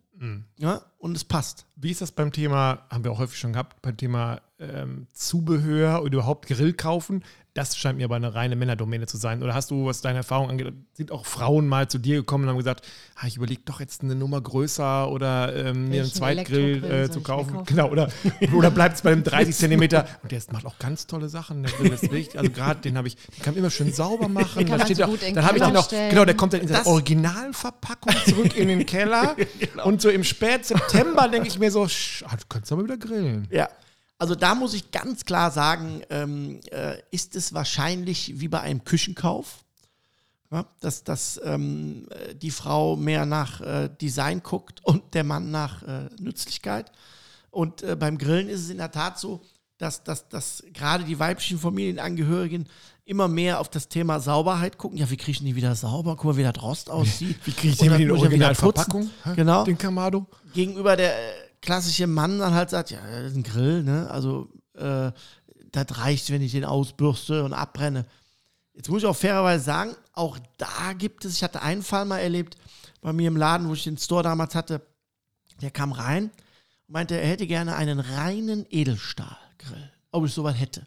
Ja, und es passt. Wie ist das beim Thema, haben wir auch häufig schon gehabt, beim Thema ähm, Zubehör oder überhaupt Grill kaufen? Das scheint mir aber eine reine Männerdomäne zu sein. Oder hast du, was deine Erfahrung angeht, sind auch Frauen mal zu dir gekommen und haben gesagt, ah, ich überlege doch jetzt eine Nummer größer oder ähm, mir einen Zweitgrill äh, zu kaufen. kaufen? Genau, oder, oder bleibt es bei einem 30 Zentimeter. Und der macht auch ganz tolle Sachen. Der Grill ist richtig, also gerade den habe ich, den kann man immer schön sauber machen. Den kann Da man steht so auch, dann habe ich den auch, genau, der kommt dann in seine Originalverpackung zurück in den Keller. Genau. Und so im Spätseptember denke ich mir so, ah, du könntest aber wieder grillen. Ja. Also da muss ich ganz klar sagen, ähm, äh, ist es wahrscheinlich wie bei einem Küchenkauf, ja, dass, dass ähm, äh, die Frau mehr nach äh, Design guckt und der Mann nach äh, Nützlichkeit. Und äh, beim Grillen ist es in der Tat so, dass, dass, dass gerade die weiblichen Familienangehörigen immer mehr auf das Thema Sauberheit gucken. Ja, wie kriege ich die wieder sauber? Guck mal, wie das Rost aussieht. Wie kriege ich den das in die wieder Originalverpackung? Genau Den Kamado? gegenüber der äh, klassische Mann dann halt sagt, ja, das ist ein Grill, ne? Also äh, das reicht, wenn ich den ausbürste und abbrenne. Jetzt muss ich auch fairerweise sagen, auch da gibt es, ich hatte einen Fall mal erlebt, bei mir im Laden, wo ich den Store damals hatte, der kam rein und meinte, er hätte gerne einen reinen Edelstahlgrill, ob ich sowas hätte.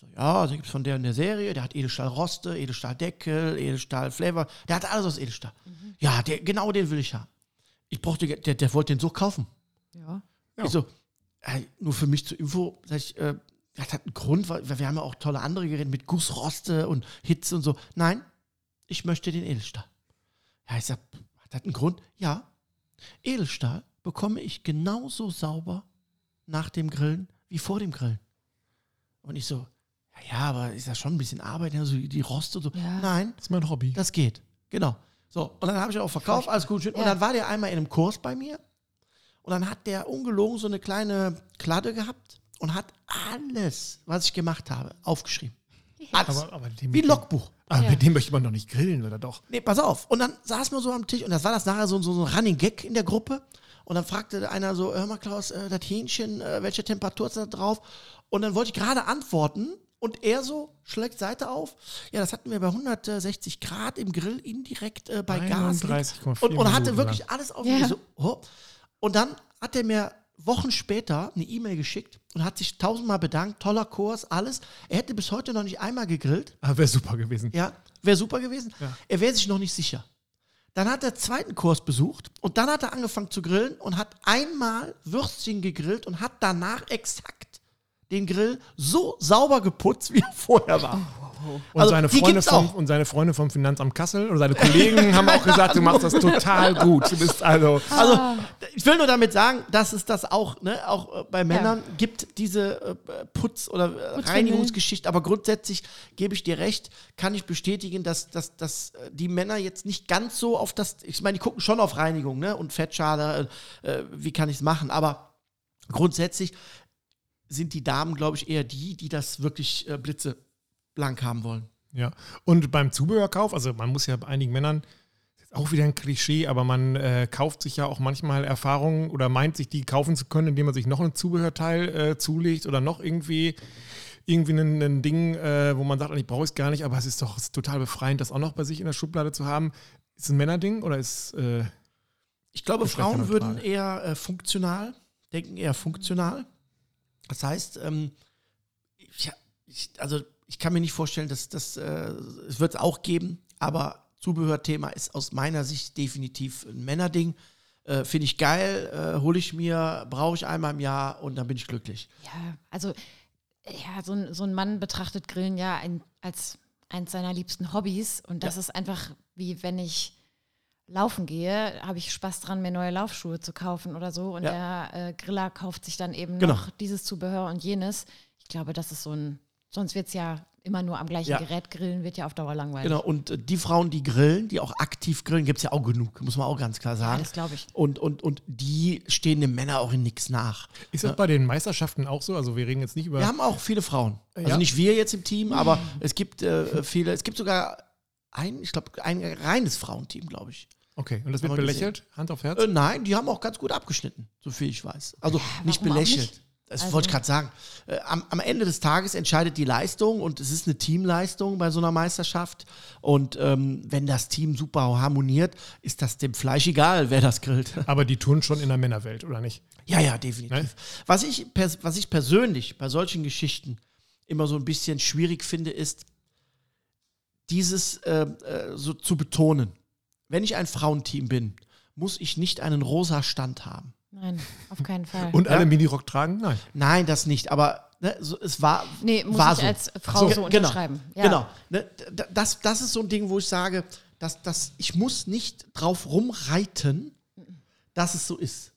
So, ja, also gibt es von der in der Serie, der hat Edelstahlroste, Edelstahldeckel, Edelstahlflavor, der hat alles aus Edelstahl. Ja, der, genau den will ich haben. Ich brauchte, der, der wollte den so kaufen. Ja. Ja. Ich so, ey, nur für mich zur Info, sag ich, äh, das hat einen Grund, weil wir haben ja auch tolle andere Geräte mit Gussroste und Hitze und so. Nein, ich möchte den Edelstahl. Ja, ich sag, hat das einen Grund? Ja. Edelstahl bekomme ich genauso sauber nach dem Grillen wie vor dem Grillen. Und ich so, ja, ja aber ist ja schon ein bisschen Arbeit, ja, so die Roste und so. Ja. Nein, Das ist mein Hobby. das geht. Genau. So, und dann habe ich auch verkauft, alles gut. schön. Und Ja. dann war der einmal in einem Kurs bei mir. Und dann hat der ungelogen so eine kleine Kladde gehabt und hat alles, was ich gemacht habe, aufgeschrieben. Alles. aber, aber Wie ein Logbuch. Aber Ja. mit dem möchte man doch nicht grillen, oder doch? Nee, pass auf. Und dann saß man so am Tisch und das war das nachher so, so, so ein Running Gag in der Gruppe. Und dann fragte einer so, hör mal Klaus, äh, das Hähnchen, äh, welche Temperatur ist da drauf? Und dann wollte ich gerade antworten Und er so schlägt Seite auf. Ja, das hatten wir bei 160 Grad im Grill indirekt äh, bei Gas. 31,4 Und, und hatte wirklich lang. alles auf Ja. mich so. Oh. Und dann hat er mir Wochen später eine E-Mail geschickt und hat sich tausendmal bedankt. Toller Kurs, alles. Er hätte bis heute noch nicht einmal gegrillt. Ah, wäre super gewesen. Ja, wäre super gewesen. Ja. Er wäre sich noch nicht sicher. Dann hat er zweiten Kurs besucht und dann hat er angefangen zu grillen und hat einmal Würstchen gegrillt und hat danach exakt den Grill so sauber geputzt, wie er vorher war. Und, Also, seine Freunde vom, und seine Freunde vom Finanzamt Kassel oder seine Kollegen haben auch gesagt, du machst das total gut. Du bist also. Also, ich will nur damit sagen, dass es das auch, ne, auch äh, bei Männern gibt, diese äh, Putz- oder äh, Putzwindel. Reinigungsgeschichte. Aber grundsätzlich gebe ich dir recht, kann ich bestätigen, dass, dass, dass die Männer jetzt nicht ganz so auf das, ich meine, die gucken schon auf Reinigung ne, und Fettschale, äh, äh, wie kann ich es machen. Aber grundsätzlich sind die Damen, glaube ich, eher die, die das wirklich äh, blitzeblank haben wollen. Ja. Und beim Zubehörkauf, also man muss ja bei einigen Männern, ist auch wieder ein Klischee, aber man äh, kauft sich ja auch manchmal Erfahrungen oder meint sich die kaufen zu können, indem man sich noch ein Zubehörteil äh, zulegt oder noch irgendwie irgendwie ein, ein Ding, äh, wo man sagt, ich brauche es gar nicht, aber es ist doch ist total befreiend, das auch noch bei sich in der Schublade zu haben. Ist es ein Männerding oder ist äh, Ich glaube, Frauen würden eher äh, funktional, denken eher funktional. Das heißt, ähm, ich, ich, also ich kann mir nicht vorstellen, dass das, äh, es wird es auch geben, aber Zubehörthema ist aus meiner Sicht definitiv ein Männerding. Äh, Finde ich geil, äh, hole ich mir, brauche ich einmal im Jahr und dann bin ich glücklich. Ja, also ja, so ein, so ein Mann betrachtet Grillen ja ein, als eins seiner liebsten Hobbys. Und das Ja. ist einfach wie wenn ich laufen gehe, habe ich Spaß dran, mir neue Laufschuhe zu kaufen oder so. Und Ja. der äh, Griller kauft sich dann eben Genau. noch dieses Zubehör und jenes. Ich glaube, das ist so ein, sonst wird es ja immer nur am gleichen Ja. Gerät grillen, wird ja auf Dauer langweilig. Genau, und äh, die Frauen, die grillen, die auch aktiv grillen, gibt es ja auch genug, muss man auch ganz klar Ja, sagen. das glaube ich. und, und, und die stehen den Männern auch in nichts nach. ist das bei den Meisterschaften auch so? Also wir reden jetzt nicht über Wir haben auch viele Frauen. Also Ja? nicht wir jetzt im Team, aber es gibt äh, viele, es gibt sogar ein, ich glaube, ein reines Frauenteam, glaube ich. Okay, und das wird belächelt? Hand auf Herz? Äh, nein, die haben auch ganz gut abgeschnitten, so viel ich weiß. Also nicht warum auch belächelt. nicht? Das Also- wollte ich gerade sagen. Äh, am, am Ende des Tages entscheidet die Leistung und es ist eine Teamleistung bei so einer Meisterschaft. Und ähm, wenn das Team super harmoniert, ist das dem Fleisch egal, wer das grillt. Aber die tun schon in der Männerwelt, oder nicht? Ja, ja, definitiv. Ne? Was, ich was ich persönlich bei solchen Geschichten immer so ein bisschen schwierig finde, ist, dieses äh, äh, so zu betonen. Wenn ich ein Frauenteam bin, muss ich nicht einen rosa Stand haben. Nein, auf keinen Fall. Und Ja. alle Minirock tragen? Nein. Nein, das nicht, aber ne, so, es war. nee, muss war ich so. als Frau Ge- so genau. unterschreiben. Ja. Genau. Ne, das, das ist so ein Ding, wo ich sage, dass, dass ich muss nicht drauf rumreiten, dass es so ist.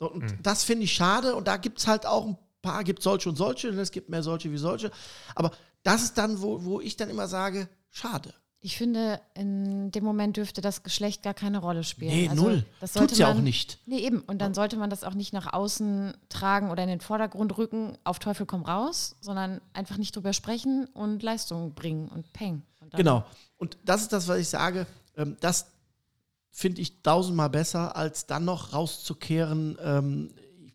So, Und das finde ich schade. Und da gibt es halt auch ein paar, gibt solche und solche, und es gibt mehr solche wie solche. Aber das ist dann, wo, wo ich dann immer sage, schade. Ich finde, in dem Moment dürfte das Geschlecht gar keine Rolle spielen. Nee, Also, null. Das Tut's sollte ja auch man- nicht. Nee, eben. Und dann sollte man das auch nicht nach außen tragen oder in den Vordergrund rücken, auf Teufel komm raus, sondern einfach nicht drüber sprechen und Leistung bringen und peng. Und Genau. Und das ist das, was ich sage. Ähm, das finde ich tausendmal besser, als dann noch rauszukehren, ähm,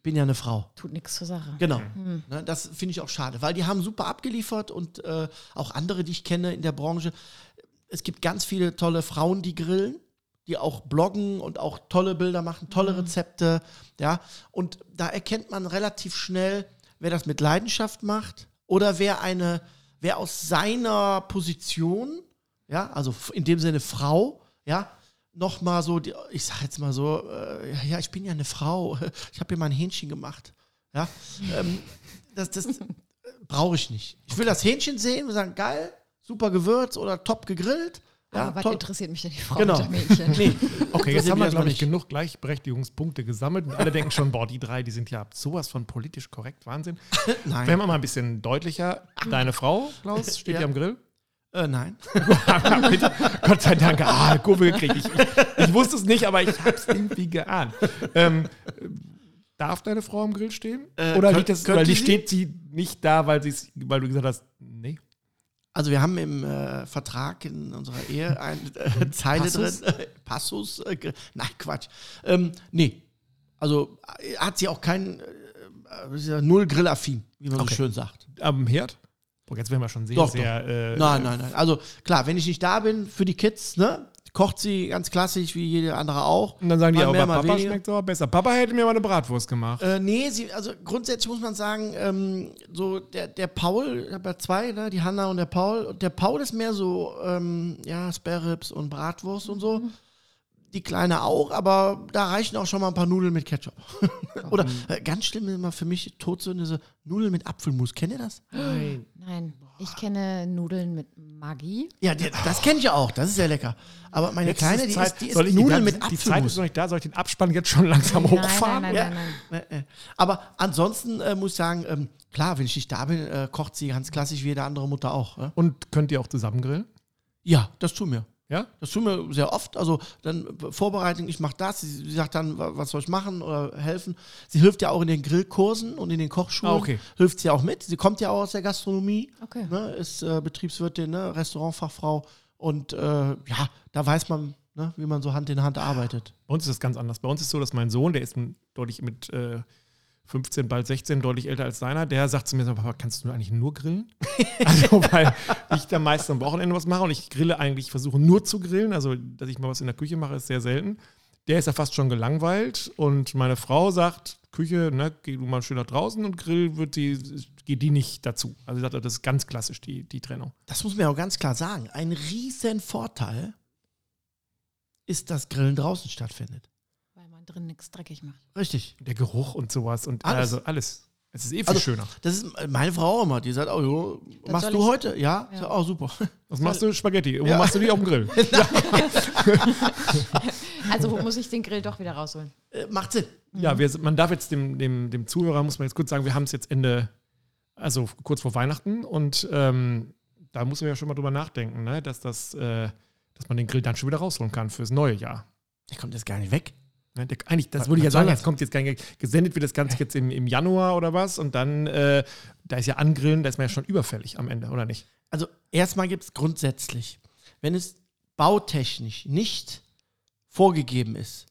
bin ja eine Frau. Tut nichts zur Sache. Genau. Ne, das finde ich auch schade, weil die haben super abgeliefert und äh, auch andere, die ich kenne in der Branche. Es gibt ganz viele tolle Frauen, die grillen, die auch bloggen und auch tolle Bilder machen, tolle Rezepte. Ja, und da erkennt man relativ schnell, wer das mit Leidenschaft macht oder wer eine, wer aus seiner Position, ja, also in dem Sinne Frau, ja, nochmal so, die, ich sag jetzt mal so, äh, ja, ich bin ja eine Frau, ich habe hier mal ein Hähnchen gemacht. Ja, ähm, das, das brauche ich nicht. Ich will das Hähnchen sehen und sagen, geil, super Gewürz oder top gegrillt. Ja, Aber was interessiert mich denn die Frau Genau. mit dem Mädchen? Nee, Okay, jetzt haben wir, glaube ich, nicht. genug Gleichberechtigungspunkte gesammelt und alle denken schon, boah, die drei, die sind ja sowas von politisch korrekt, Wahnsinn. Nein. Wenn wir mal ein bisschen deutlicher, deine Frau, Klaus, steht Ja. ja am Grill? Äh, nein. Bitte. Gott sei Dank, ah, Kurve gekriegt. Ich, ich, ich wusste es nicht, aber ich habe es irgendwie geahnt. Ähm, darf deine Frau am Grill stehen? Äh, oder könnt- liegt das, oder die sie? steht sie nicht da, weil, weil du gesagt hast, nee? Also wir haben im äh, Vertrag in unserer Ehe eine äh, Zeile Passus? drin. Äh, Passus. Äh, ge- nein, Quatsch. Ähm, nee. Also äh, hat sie auch keinen, äh, äh, null grillaffin, wie man Okay. so schön sagt. Am Herd? Boah, jetzt werden wir schon sehr, Doch, sehr. Äh, Nein, nein, nein. Also klar, wenn ich nicht da bin für die Kids, ne, kocht sie ganz klassisch wie jede andere auch. Und dann sagen die, Mal aber mehr, mal Papa weniger. schmeckt es aber besser. Papa hätte mir mal eine Bratwurst gemacht. Äh, nee, sie, also grundsätzlich muss man sagen, ähm, so der, der Paul, ich habe ja zwei, ne, die Hanna und der Paul. Und der Paul ist mehr so, ähm, ja, Spare Ribs und Bratwurst und so. Die Kleine auch, aber da reichen auch schon mal ein paar Nudeln mit Ketchup. Oder äh, ganz schlimm ist immer für mich Todsünde so Nudeln mit Apfelmus. Kennt ihr das? Nein. Nein, ich kenne Nudeln mit Maggi. Ja, der, das kenne ich ja auch. Das ist sehr lecker. Aber meine Jetzt Kleine, ist die Zeit. ist, die Soll ist ich Nudeln die, mit Die Zeit ist Apfelmus. noch nicht da. Soll ich den Abspann jetzt schon langsam Nein, hochfahren? nein, Ja. nein, nein, nein. Äh, äh. Aber ansonsten äh, muss ich sagen, ähm, klar, wenn ich nicht da bin, äh, kocht sie ganz klassisch wie jede andere Mutter auch. Und könnt ihr auch zusammen grillen? Ja, das tun wir. Ja? Das tun wir sehr oft. Also dann äh, Vorbereitung, ich mache das. Sie, sie sagt dann, wa- was soll ich machen oder helfen. Sie hilft ja auch in den Grillkursen und in den Kochschulen. Ah, okay. Hilft sie auch mit. Sie kommt ja auch aus der Gastronomie. Okay. Ne, ist äh, Betriebswirtin, ne, Restaurantfachfrau. Und äh, ja, da weiß man, ne, wie man so Hand in Hand arbeitet. Bei uns ist das ganz anders. Bei uns ist so, dass mein Sohn, der ist deutlich mit äh, 15, bald 16, deutlich älter als deiner, der sagt zu mir Papa, kannst du eigentlich nur grillen? also, weil ich da meist am Wochenende was mache und ich grille eigentlich, versuche nur zu grillen. Also, dass ich mal was in der Küche mache, ist sehr selten. Der ist ja fast schon gelangweilt und meine Frau sagt, Küche, ne, geh du mal schön nach draußen und Grill wird die, geht die nicht dazu. Also sagt, das ist ganz klassisch, die, die Trennung. Das muss man ja auch ganz klar sagen. Ein riesen Vorteil ist, dass Grillen draußen stattfindet. Drin nichts dreckig macht. Richtig. Der Geruch und sowas und Alles. also alles. Es ist eh viel Also, schöner. Das ist meine Frau auch immer. Die sagt, oh, machst du heute? Ja. Ja. Sag, oh, super. Was machst du? Spaghetti. Wo Ja. machst du die auf dem Grill? Also muss ich den Grill doch wieder rausholen. Äh, macht Sinn. Ja, wir, man darf jetzt dem, dem, dem Zuhörer, muss man jetzt kurz sagen, wir haben es jetzt Ende, also kurz vor Weihnachten und ähm, da muss man ja schon mal drüber nachdenken, ne? dass, das, äh, dass man den Grill dann schon wieder rausholen kann fürs neue Jahr. Der kommt jetzt gar nicht weg. Ne? Der, eigentlich, das Was- würde ich ja sagen, das? jetzt kommt jetzt gar nicht, gesendet wird das Ganze jetzt im, im Januar oder was und dann, äh, da ist ja Angrillen, da ist man ja schon überfällig am Ende, oder nicht? Also erstmal gibt es grundsätzlich, wenn es bautechnisch nicht vorgegeben ist,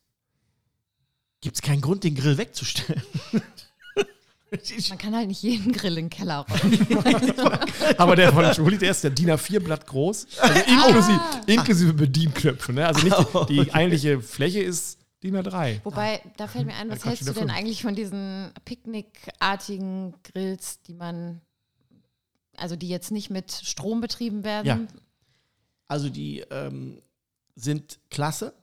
gibt es keinen Grund, den Grill wegzustellen. Man kann halt nicht jeden Grill in den Keller räumen. Aber der von Julie, der ist der DIN A4-Blatt groß, also inklusive, inklusive Bedienknöpfe. Ne? Also nicht, die eigentliche Fläche ist DIN A3. Wobei, da fällt mir ein, was hältst du denn fünf. eigentlich von diesen Picknickartigen Grills, die man, also die jetzt nicht mit Strom betrieben werden? Ja. Also die ähm, sind klasse.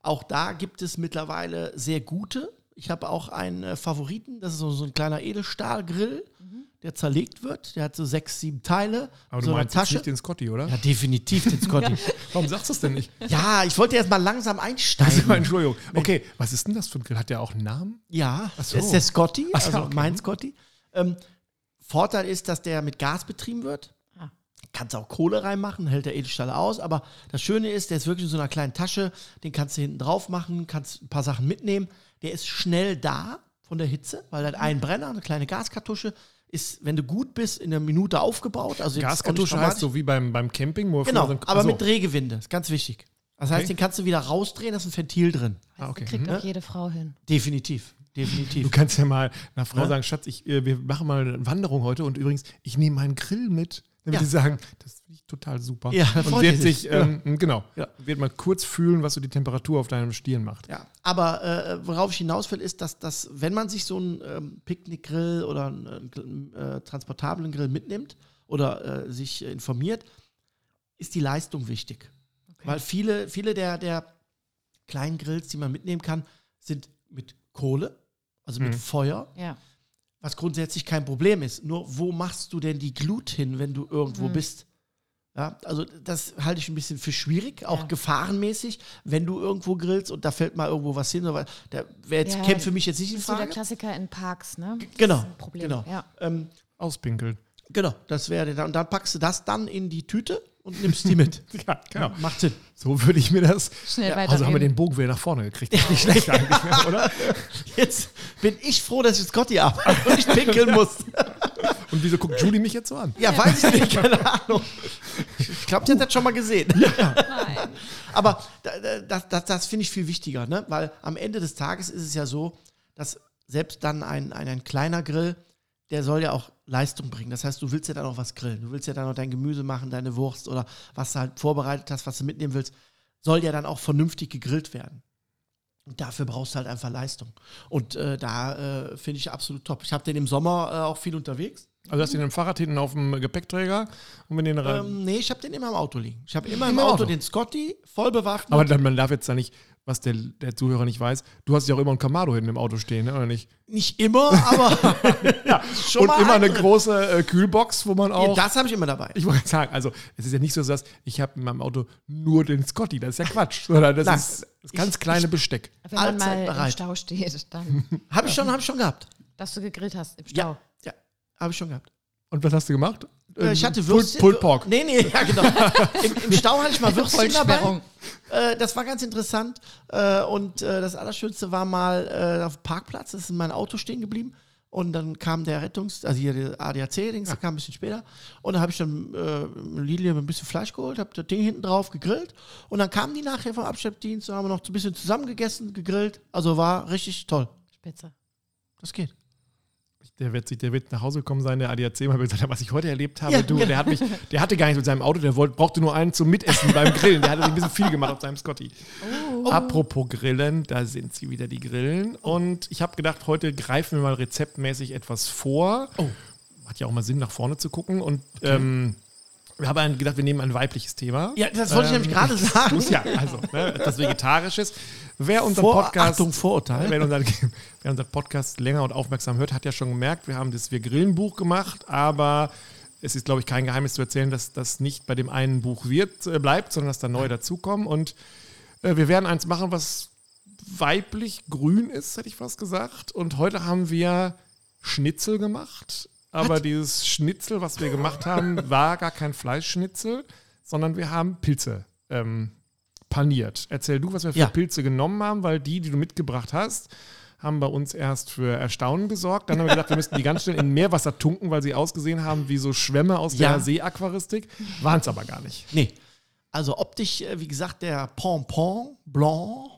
Auch da gibt es mittlerweile sehr gute. Ich habe auch einen äh, Favoriten, das ist so, so ein kleiner Edelstahlgrill, der zerlegt wird. Der hat so sechs, sieben Teile. Aber so du eine meinst jetzt Tasche. nicht den Scotty, oder? ja, definitiv den Scotty. Warum sagst du es denn nicht? ja, ich wollte erst mal langsam Also, einsteigen. Entschuldigung. Okay, was ist denn das für ein Grill? Hat der auch einen Namen? Ja, Ach so. das ist der Scotty, also okay. mein Scotty. Ähm, Vorteil ist, dass der mit Gas betrieben wird. Ah. Kannst auch Kohle reinmachen, hält der Edelstahl aus. Aber das Schöne ist, der ist wirklich in so einer kleinen Tasche. Den kannst du hinten drauf machen, kannst ein paar Sachen mitnehmen. Der ist schnell da von der Hitze, weil er hat einen Brenner, eine kleine Gaskartusche. Ist, wenn du gut bist, in einer Minute aufgebaut. Also Gaskartusche heißt so wie beim, beim Camping. Wo Genau, früher so aber so. mit Drehgewinde. Ist ganz wichtig. Das heißt, Okay. den kannst du wieder rausdrehen, da ist ein Ventil drin. Ah, okay. Kriegt Mhm. auch jede Frau hin. Definitiv. Definitiv. Du kannst ja mal einer Frau Ja? sagen, Schatz, ich, äh, wir machen mal eine Wanderung heute und übrigens, ich nehme meinen Grill mit. Damit Ja. die sagen, das finde ich total super. Ja, da und wird sich, sich. ähm, genau, Ja. wird mal kurz fühlen, was so die Temperatur auf deinem Stirn macht. Ja, aber äh, worauf ich hinaus will, ist, dass, dass wenn man sich so einen ähm, Picknickgrill oder einen äh, äh, transportablen Grill mitnimmt oder äh, sich äh, informiert, ist die Leistung wichtig. Weil viele, viele der, der kleinen Grills, die man mitnehmen kann, sind mit Kohle, also mit Mhm. Feuer, Ja. Was grundsätzlich kein Problem ist. Nur wo machst du denn die Glut hin, wenn du irgendwo Mhm. bist? Ja, also das halte ich ein bisschen für schwierig, auch Ja. gefahrenmäßig, wenn du irgendwo grillst und da fällt mal irgendwo was hin. Aber der wäre jetzt, Ja, käme für mich jetzt nicht in Das ist so der Frage. Klassiker in Parks, ne? Das Genau, ist ein Problem. genau. Ja. Ähm, Auspinkeln. genau, das wäre dann. Und dann packst du das dann in die Tüte und nimmst die mit. Ja, genau. Macht Sinn. So würde ich mir das. Schnell Ja, weiter. Also haben wir den Bogen wieder nach vorne gekriegt. Nicht schlecht eigentlich, ne, oder? Jetzt bin ich froh, dass ich Scotty habe und nicht pinkeln muss. Und wieso guckt Julie mich jetzt so an? Ja, weiß ich nicht, keine Ahnung. Ich glaube, die hat das schon mal gesehen. Nein. Aber da- da- das, das, das finde ich viel wichtiger, ne? weil am Ende des Tages ist es ja so, dass selbst dann ein, ein, ein kleiner Grill der soll ja auch Leistung bringen. Das heißt, du willst ja dann auch was grillen. Du willst ja dann noch dein Gemüse machen, deine Wurst oder was du halt vorbereitet hast, was du mitnehmen willst, soll ja dann auch vernünftig gegrillt werden. Und dafür brauchst du halt einfach Leistung. Und äh, da äh, finde ich absolut top. Ich habe den im Sommer äh, auch viel unterwegs. Also hast du den im Fahrrad hinten auf dem Gepäckträger und wenn den rein. Ähm, nee, ich habe den immer im Auto liegen. Ich habe immer im Immer im Auto, Auto. den Scotty, voll bewaffnet. aber dann, man darf jetzt da nicht, was der, der Zuhörer nicht weiß, du hast ja auch immer ein Kamado hinten im Auto stehen, ne? oder nicht? Nicht immer, aber Ja, Schon und mal immer eine ein drin. große äh, Kühlbox, wo man ja, auch. das habe ich immer dabei. ich wollte sagen, also es ist ja nicht so, dass ich habe in meinem Auto nur den Scotty, das ist ja Quatsch, sondern das Nein. ist das ganz Ich- kleine Besteck. Wenn man Allzeit mal im bereit. Stau steht, dann, Habe ich schon, habe ich schon gehabt. dass du gegrillt hast im Stau. Ja, ja, habe ich schon gehabt. Und was hast du gemacht? Äh, ich hatte Pulled- Würstchen. Pulled Pork. Nee, nee, ja, genau. Im, Im Stau hatte ich mal Würstchen dabei. Äh, das war ganz interessant. Äh, und äh, das Allerschönste war mal äh, auf dem Parkplatz, das ist mein Auto stehen geblieben. Und dann kam der Rettungs-, also hier der ADAC-Dings, der kam ein bisschen später. Und dann habe ich dann äh, Lidl ein bisschen Fleisch geholt, habe das Ding hinten drauf gegrillt. Und dann kamen die nachher vom Abschleppdienst und haben noch ein bisschen zusammengegessen, gegrillt. Also war richtig toll. Spitze. Das geht. Der wird, sich, der wird nach Hause gekommen sein, der ADAC, mal gesagt, was ich heute erlebt habe. Ja, du, genau. der, hat mich, der hatte gar nichts mit seinem Auto, der wollte, brauchte nur einen zum Mitessen beim Grillen. Der hatte sich ein bisschen viel gemacht auf seinem Scotty. Apropos Grillen, da sind sie wieder, die Grillen. Und ich habe gedacht, heute greifen wir mal rezeptmäßig etwas vor. Oh. Hat ja auch mal Sinn, nach vorne zu gucken. Und ähm, wir haben gedacht, wir nehmen ein weibliches Thema. Ja, das wollte ich Ähm, nämlich gerade sagen. Muss ja, also, ne, etwas Vegetarisches. Wer unseren Vor, Podcast. Achtung, Vorurteil. Wer unseren, wer unseren Podcast länger und aufmerksam hört, hat ja schon gemerkt, wir haben das Wir Grillen Buch gemacht, aber es ist, glaube ich, kein Geheimnis zu erzählen, dass das nicht bei dem einen Buch wird, äh, bleibt, sondern dass da neue dazukommen. Und äh, wir werden eins machen, was weiblich grün ist, hätte ich fast gesagt. Und heute haben wir Schnitzel gemacht. Aber dieses Schnitzel, was wir gemacht haben, war gar kein Fleischschnitzel, sondern wir haben Pilze ähm, paniert. Erzähl du, was wir für Ja. Pilze genommen haben, weil die, die du mitgebracht hast, haben bei uns erst für Erstaunen gesorgt. Dann haben wir gedacht, wir müssten die ganz schnell in Meerwasser tunken, weil sie ausgesehen haben wie so Schwämme aus Ja. der Seeaquaristik. Waren es aber gar nicht. Nee. Also optisch, äh, wie gesagt, der Pompon Blanc,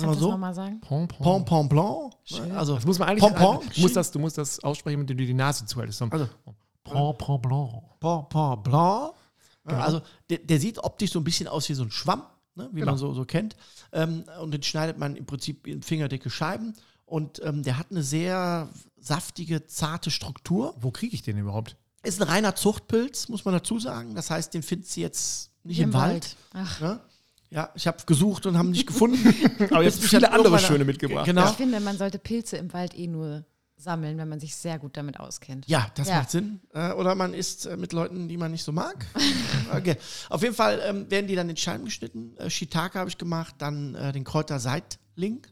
ich mal so? nochmal sagen? Pompon. Pompon Blanc. Schön. Also Das muss man eigentlich Pompon. Du musst das, du musst das aussprechen, mit dem du die Nase zuhältst. So. Also Pompon blanc. Pompon Blanc. Genau. Also der, der sieht optisch so ein bisschen aus wie so ein Schwamm, ne, wie Genau. man so, so kennt. Ähm, und den schneidet man im Prinzip in fingerdicke Scheiben. Und ähm, der hat eine sehr saftige, zarte Struktur. Wo kriege ich den überhaupt? Ist ein reiner Zuchtpilz, muss man dazu sagen. Das heißt, den findest du jetzt nicht im, Wald. Ach, Ne? Ja, ich habe gesucht und haben nicht gefunden. Aber jetzt mich viele andere schöne mitgebracht. Genau. ich finde, man sollte Pilze im Wald eh nur sammeln, wenn man sich sehr gut damit auskennt. Ja, das Ja. macht Sinn. Äh, oder man isst äh, mit Leuten, die man nicht so mag. okay. Auf jeden Fall ähm, werden die dann in Scheiben geschnitten. Äh, Shiitake habe ich gemacht, dann äh, den Kräuter Seitling.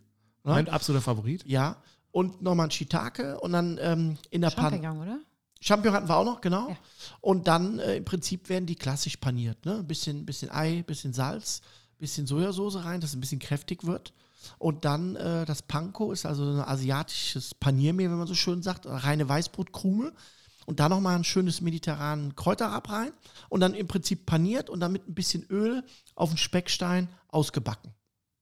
Ne? Mein absoluter Favorit. Ja. Und nochmal ein Shiitake und dann ähm, in der Panne. Champignon, oder? Champignon hatten wir auch noch, genau. Ja. Und dann äh, im Prinzip werden die klassisch paniert. Ne? Ein bisschen, bisschen Ei, bisschen Salz, bisschen Sojasauce rein, dass es ein bisschen kräftig wird. Und dann äh, das Panko ist also ein asiatisches Paniermehl, wenn man so schön sagt, reine Weißbrotkrume. Und da nochmal ein schönes mediterranen Kräuterrab rein. Und dann im Prinzip paniert und dann mit ein bisschen Öl auf den Speckstein ausgebacken.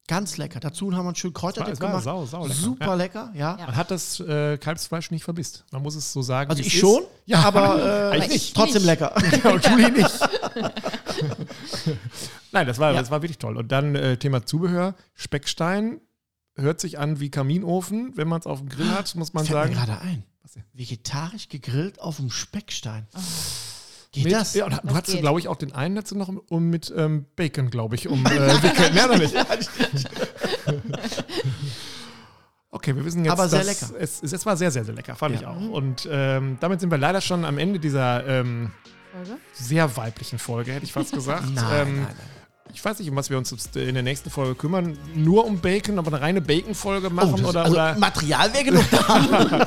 Ganz lecker. Dazu haben wir einen schönen Kräuterdip gemacht. sau, sau lecker. Super Ja. lecker, ja. Man hat das äh, Kalbsfleisch nicht vermisst. Man muss es so sagen. Also ich ist. schon, Ja, aber äh, nicht. trotzdem nicht. lecker. und Julie nicht. Nein, das war, Ja. das war wirklich toll. Und dann äh, Thema Zubehör. Speckstein hört sich an wie Kaminofen. Wenn man es auf dem Grill hat, muss man Fällt sagen. mir gerade ein. Vegetarisch gegrillt auf dem Speckstein. Geht Mit, das? Ja, und du hattest, glaube ich, auch den einen dazu noch um, mit ähm, Bacon, glaube ich, um äh, wickeln. Oder nicht? Okay, wir wissen jetzt, Aber sehr dass lecker. Es, es, es war sehr, sehr, sehr lecker, fand Ja. ich auch. Und ähm, damit sind wir leider schon am Ende dieser ähm, Folge? sehr weiblichen Folge, hätte ich fast gesagt. Nein, ähm, nein, nein. Ich weiß nicht, um was wir uns in der nächsten Folge kümmern. Nur um Bacon, aber eine reine Bacon-Folge machen das- oder, also oder Material wäre genug da.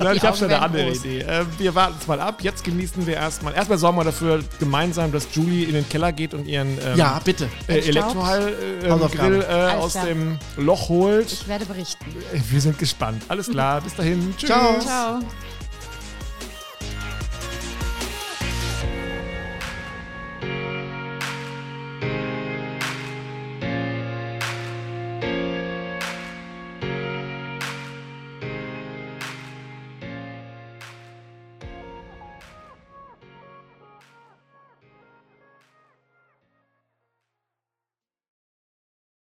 Nein, ich habe schon eine andere groß. Idee. Äh, wir warten es mal ab. Jetzt genießen wir erstmal. Erstmal sorgen wir dafür gemeinsam, dass Julie in den Keller geht und ihren ähm, ja, bitte. äh. Elektrohall-Grill äh, äh, aus klar. dem Loch holt. Ich werde berichten. Wir sind gespannt. Alles klar, bis dahin. Tschüss. Ciao. Ciao.